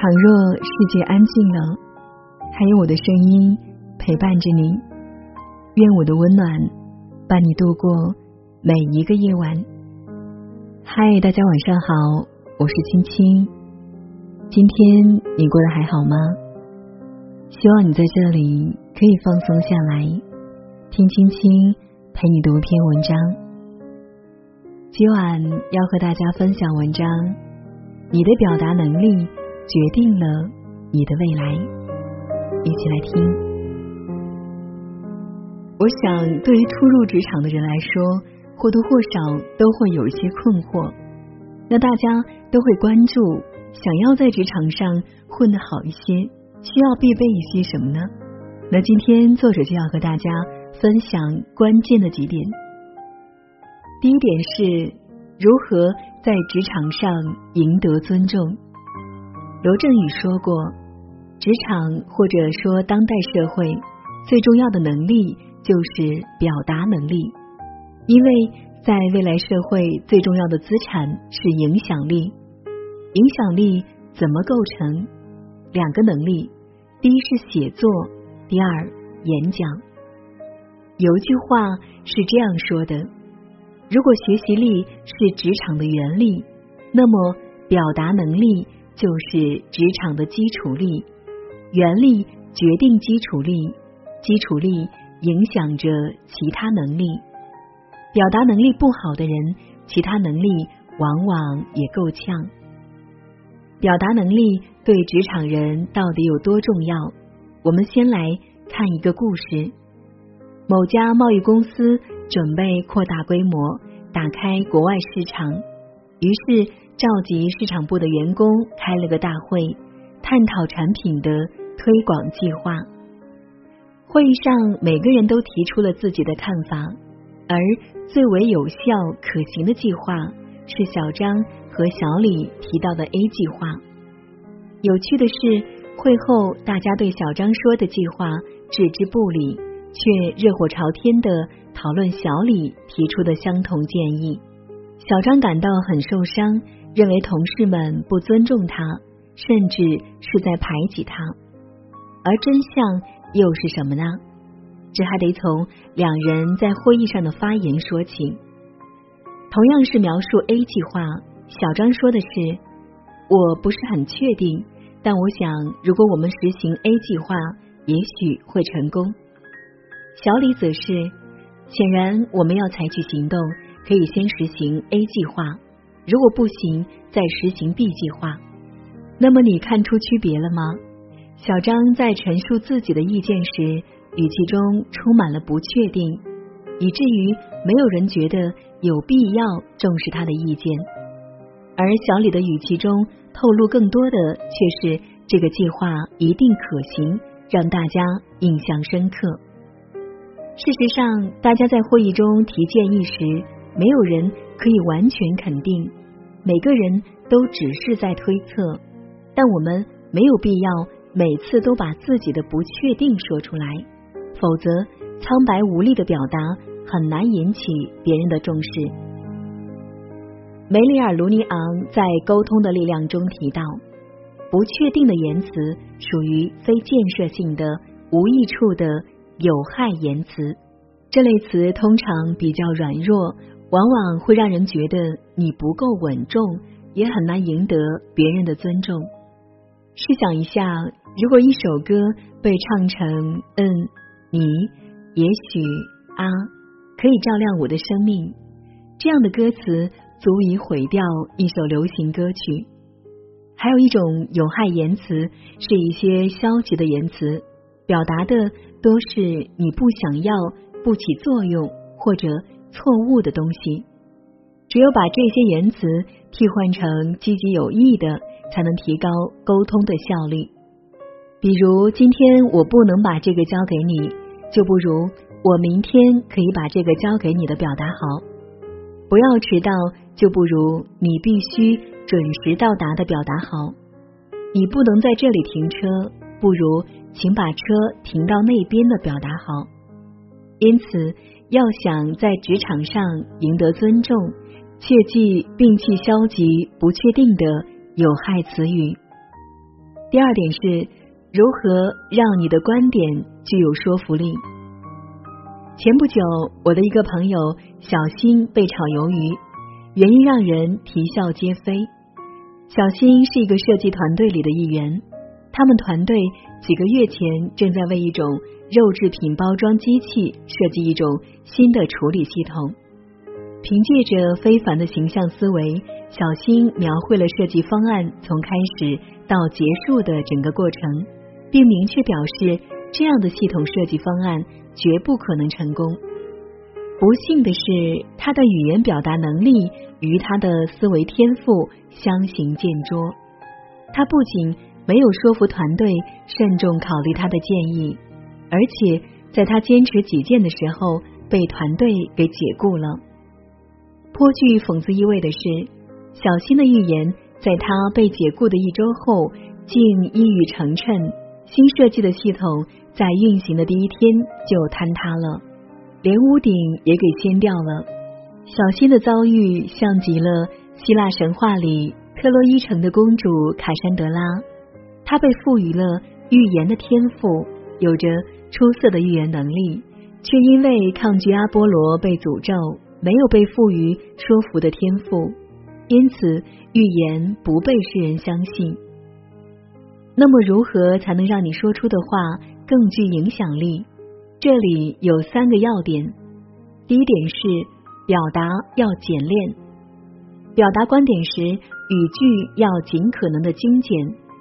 倘若世界安静了，还有我的声音陪伴着你。愿我的温暖伴你度过每一个夜晚。嗨，大家晚上好，我是青青。今天你过得还好吗？希望你在这里可以放松下来，听青青陪你读一篇文章。今晚要和大家分享文章，你的表达能力决定了你的未来。一起来听。我想，对于初入职场的人来说，或多或少都会有一些困惑。那大家都会关注，想要在职场上混得好一些，需要必备一些什么呢？那今天作者就要和大家分享关键的几点。第一点是如何在职场上赢得尊重。罗振宇说过，职场或者说当代社会最重要的能力就是表达能力，因为在未来社会最重要的资产是影响力。影响力怎么构成？两个能力，第一是写作，第二演讲。有一句话是这样说的。如果学习力是职场的原力，那么表达能力就是职场的基础力。原力决定基础力，基础力影响着其他能力。表达能力不好的人，其他能力往往也够呛。表达能力对职场人到底有多重要？我们先来看一个故事：某家贸易公司。准备扩大规模，打开国外市场，于是召集市场部的员工开了个大会，探讨产品的推广计划。会议上，每个人都提出了自己的看法，而最为有效可行的计划是小张和小李提到的 A 计划。有趣的是，会后大家对小张说的计划置之不理，却热火朝天的。讨论小李提出的相同建议，小张感到很受伤，认为同事们不尊重他，甚至是在排挤他。而真相又是什么呢？这还得从两人在会议上的发言说起。同样是描述 A 计划，小张说的是：“我不是很确定，但我想如果我们实行 A 计划，也许会成功。”小李则是。显然，我们要采取行动，可以先实行 A 计划，如果不行，再实行 B 计划。那么，你看出区别了吗？小张在陈述自己的意见时，语气中充满了不确定，以至于没有人觉得有必要重视他的意见。而小李的语气中透露更多的，却是这个计划一定可行，让大家印象深刻。事实上，大家在会议中提建议时，没有人可以完全肯定，每个人都只是在推测。但我们没有必要每次都把自己的不确定说出来，否则苍白无力的表达很难引起别人的重视。梅里尔·卢尼昂在《沟通的力量》中提到，不确定的言辞属于非建设性的、无益处的。有害言辞，这类词通常比较软弱，往往会让人觉得你不够稳重，也很难赢得别人的尊重。试想一下，如果一首歌被唱成“嗯，你也许啊，可以照亮我的生命”，这样的歌词足以毁掉一首流行歌曲。还有一种有害言辞，是一些消极的言辞。表达的都是你不想要、不起作用或者错误的东西。只有把这些言辞替换成积极有益的，才能提高沟通的效率。比如，今天我不能把这个交给你，就不如我明天可以把这个交给你的表达好。不要迟到，就不如你必须准时到达的表达好。你不能在这里停车，不如。请把车停到那边的表达好。因此，要想在职场上赢得尊重，切忌摒弃消极、不确定的有害词语。第二点是如何让你的观点具有说服力。前不久，我的一个朋友小新被炒鱿鱼，原因让人啼笑皆非。小新是一个设计团队里的一员，他们团队几个月前正在为一种肉制品包装机器设计一种新的处理系统。凭借着非凡的形象思维，小新描绘了设计方案从开始到结束的整个过程，并明确表示这样的系统设计方案绝不可能成功。不幸的是，他的语言表达能力与他的思维天赋相形见拙。他不仅没有说服团队慎重考虑他的建议，而且在他坚持己见的时候被团队给解雇了。颇具讽刺意味的是，小新的预言在他被解雇的一周后竟一语成谶。新设计的系统在运行的第一天就坍塌了，连屋顶也给掀掉了。小新的遭遇像极了希腊神话里特洛伊城的公主卡珊德拉，他被赋予了预言的天赋，有着出色的预言能力，却因为抗拒阿波罗被诅咒。没有被赋予说服的天赋，因此预言不被世人相信。那么，如何才能让你说出的话更具影响力？这里有三个要点。第一点是表达要简练，表达观点时语句要尽可能的精简，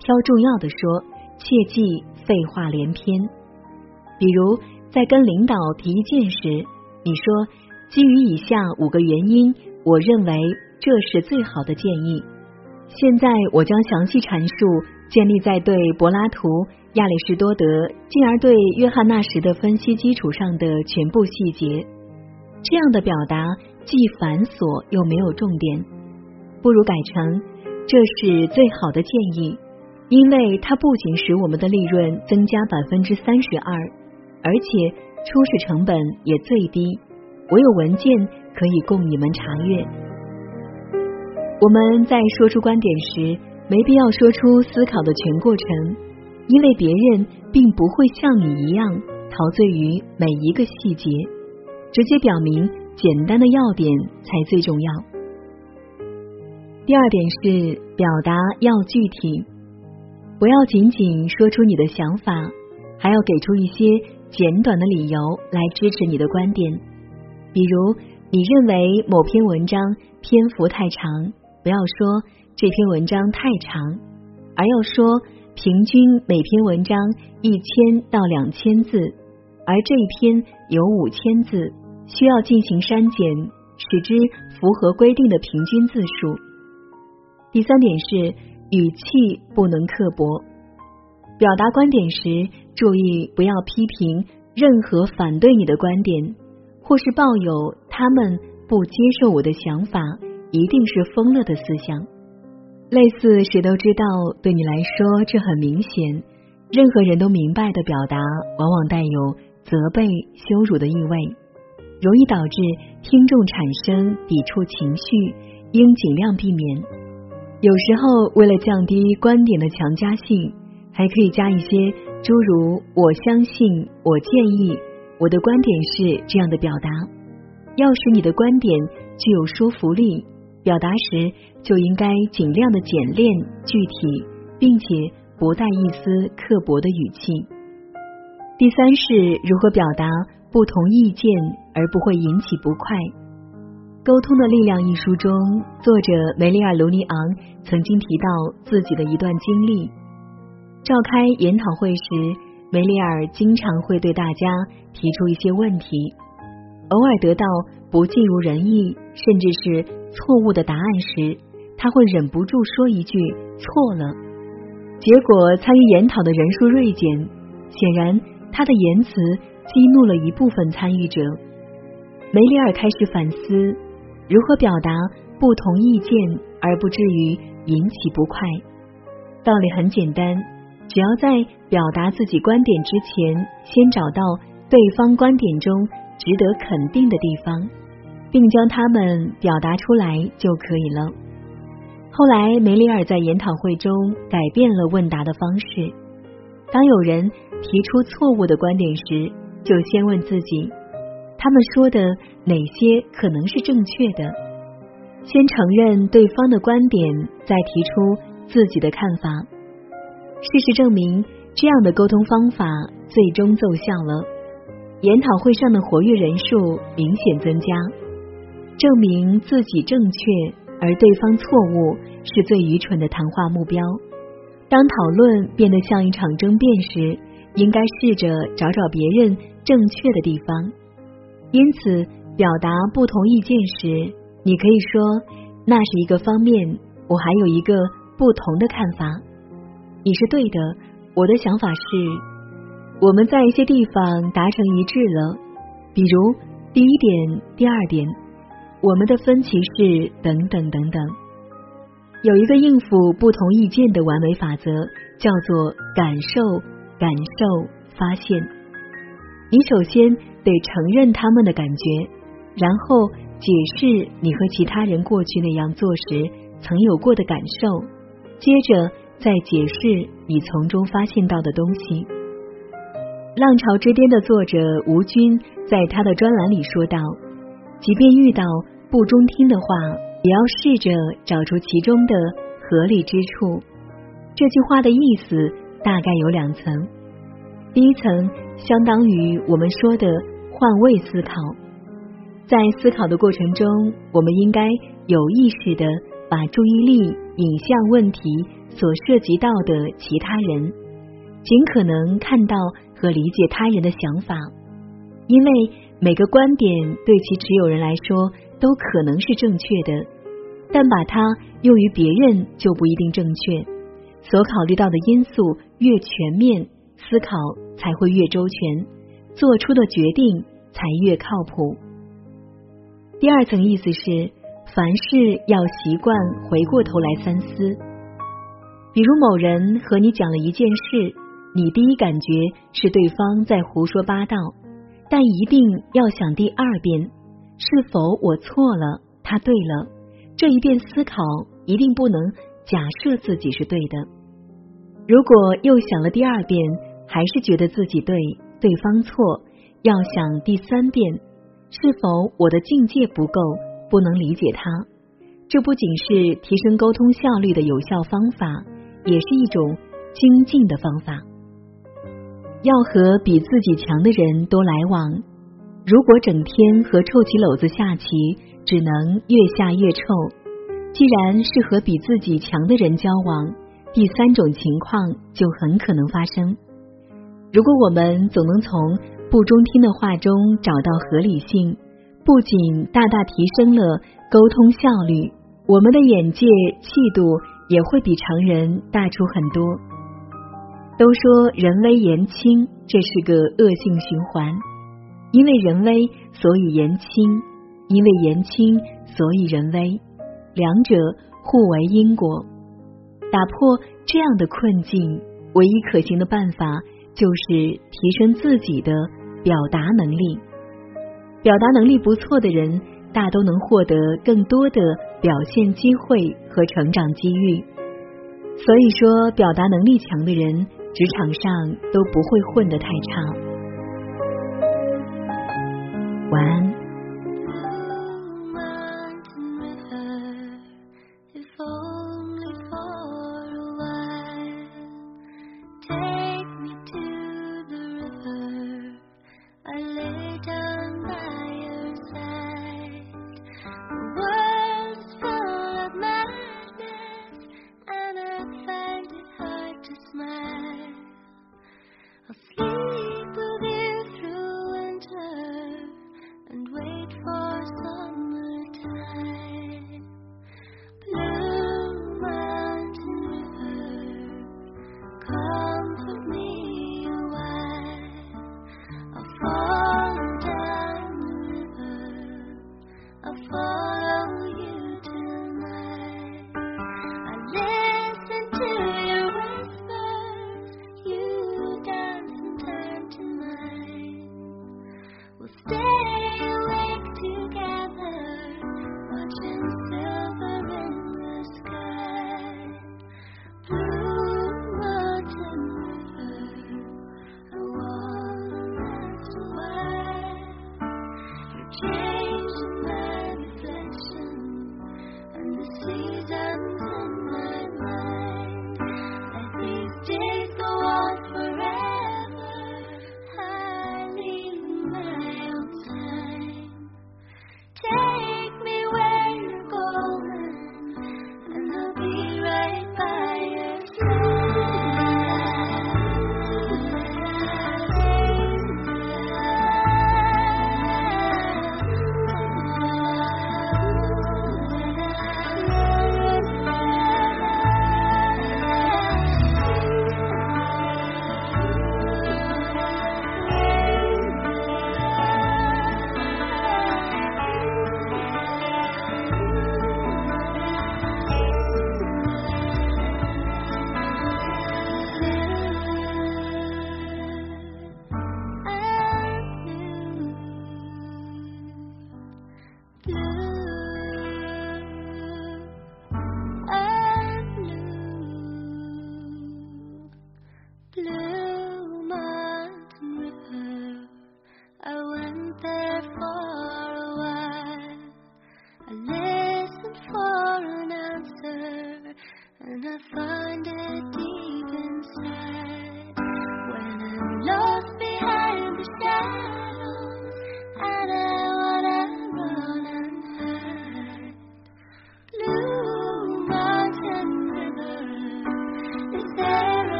挑重要的说，切忌废话连篇。比如在跟领导提意见时，你说。基于以下五个原因，我认为这是最好的建议。现在我将详细阐述建立在对柏拉图、亚里士多德，进而对约翰纳什的分析基础上的全部细节。这样的表达既繁琐又没有重点，不如改成这是最好的建议，因为它不仅使我们的利润增加百分之三十二，而且初始成本也最低。我有文件可以供你们查阅。我们在说出观点时，没必要说出思考的全过程，因为别人并不会像你一样陶醉于每一个细节。直接表明简单的要点才最重要。第二点是表达要具体，不要仅仅说出你的想法，还要给出一些简短的理由来支持你的观点。比如，你认为某篇文章篇幅太长，不要说这篇文章太长，而要说平均每篇文章一千到两千字，而这一篇有五千字，需要进行删减，使之符合规定的平均字数。第三点是语气不能刻薄，表达观点时注意不要批评任何反对你的观点。或是抱有他们不接受我的想法，一定是疯了的思想。类似谁都知道，对你来说这很明显，任何人都明白的表达，往往带有责备、羞辱的意味，容易导致听众产生抵触情绪，应尽量避免。有时候，为了降低观点的强加性，还可以加一些诸如“我相信”“我建议”。我的观点是这样的表达：要使你的观点具有说服力，表达时就应该尽量的简练、具体，并且不带一丝刻薄的语气。第三是如何表达不同意见而不会引起不快。《沟通的力量》一书中，作者梅里尔·卢尼昂曾经提到自己的一段经历：召开研讨会时。梅里尔经常会对大家提出一些问题，偶尔得到不尽如人意甚至是错误的答案时，他会忍不住说一句“错了”。结果参与研讨的人数锐减，显然他的言辞激怒了一部分参与者。梅里尔开始反思如何表达不同意见而不至于引起不快。道理很简单。只要在表达自己观点之前，先找到对方观点中值得肯定的地方，并将它们表达出来就可以了。后来，梅里尔在研讨会中改变了问答的方式。当有人提出错误的观点时，就先问自己：他们说的哪些可能是正确的？先承认对方的观点，再提出自己的看法。事实证明，这样的沟通方法最终奏效了。研讨会上的活跃人数明显增加，证明自己正确，而对方错误是最愚蠢的谈话目标。当讨论变得像一场争辩时，应该试着找找别人正确的地方。因此，表达不同意见时，你可以说那是一个方面，我还有一个不同的看法。你是对的，我的想法是，我们在一些地方达成一致了，比如第一点、第二点，我们的分歧是等等等等。有一个应付不同意见的完美法则，叫做感受、感受、发现。你首先得承认他们的感觉，然后解释你和其他人过去那样做时曾有过的感受，接着再解释你从中发现到的东西。《浪潮之巅》的作者吴军在他的专栏里说道：“即便遇到不中听的话。”也要试着找出其中的合理之处。这句话的意思大概有两层：第一层相当于我们说的换位思考，在思考的过程中，我们应该有意识的把注意力引向问题所涉及到的其他人，尽可能看到和理解他人的想法，因为每个观点对其持有人来说。都可能是正确的，但把它用于别人就不一定正确。所考虑到的因素越全面，思考才会越周全，做出的决定才越靠谱。第二层意思是，凡事要习惯回过头来三思。比如某人和你讲了一件事，你第一感觉是对方在胡说八道，但一定要想第二遍。是否我错了？他对了。这一遍思考一定不能假设自己是对的。如果又想了第二遍，还是觉得自己对，对方错，要想第三遍。是否我的境界不够，不能理解他？这不仅是提升沟通效率的有效方法，也是一种精进的方法。要和比自己强的人多来往。如果整天和臭棋篓子下棋，只能越下越臭。既然是和比自己强的人交往，第三种情况就很可能发生。如果我们总能从不中听的话中找到合理性，不仅大大提升了沟通效率，我们的眼界、气度也会比常人大出很多。都说人微言轻，这是个恶性循环。因为人微，所以言轻；因为言轻，所以人微。两者互为因果。打破这样的困境，唯一可行的办法就是提升自己的表达能力。表达能力不错的人，大都能获得更多的表现机会和成长机遇。所以说，表达能力强的人，职场上都不会混得太差。晚安。stop.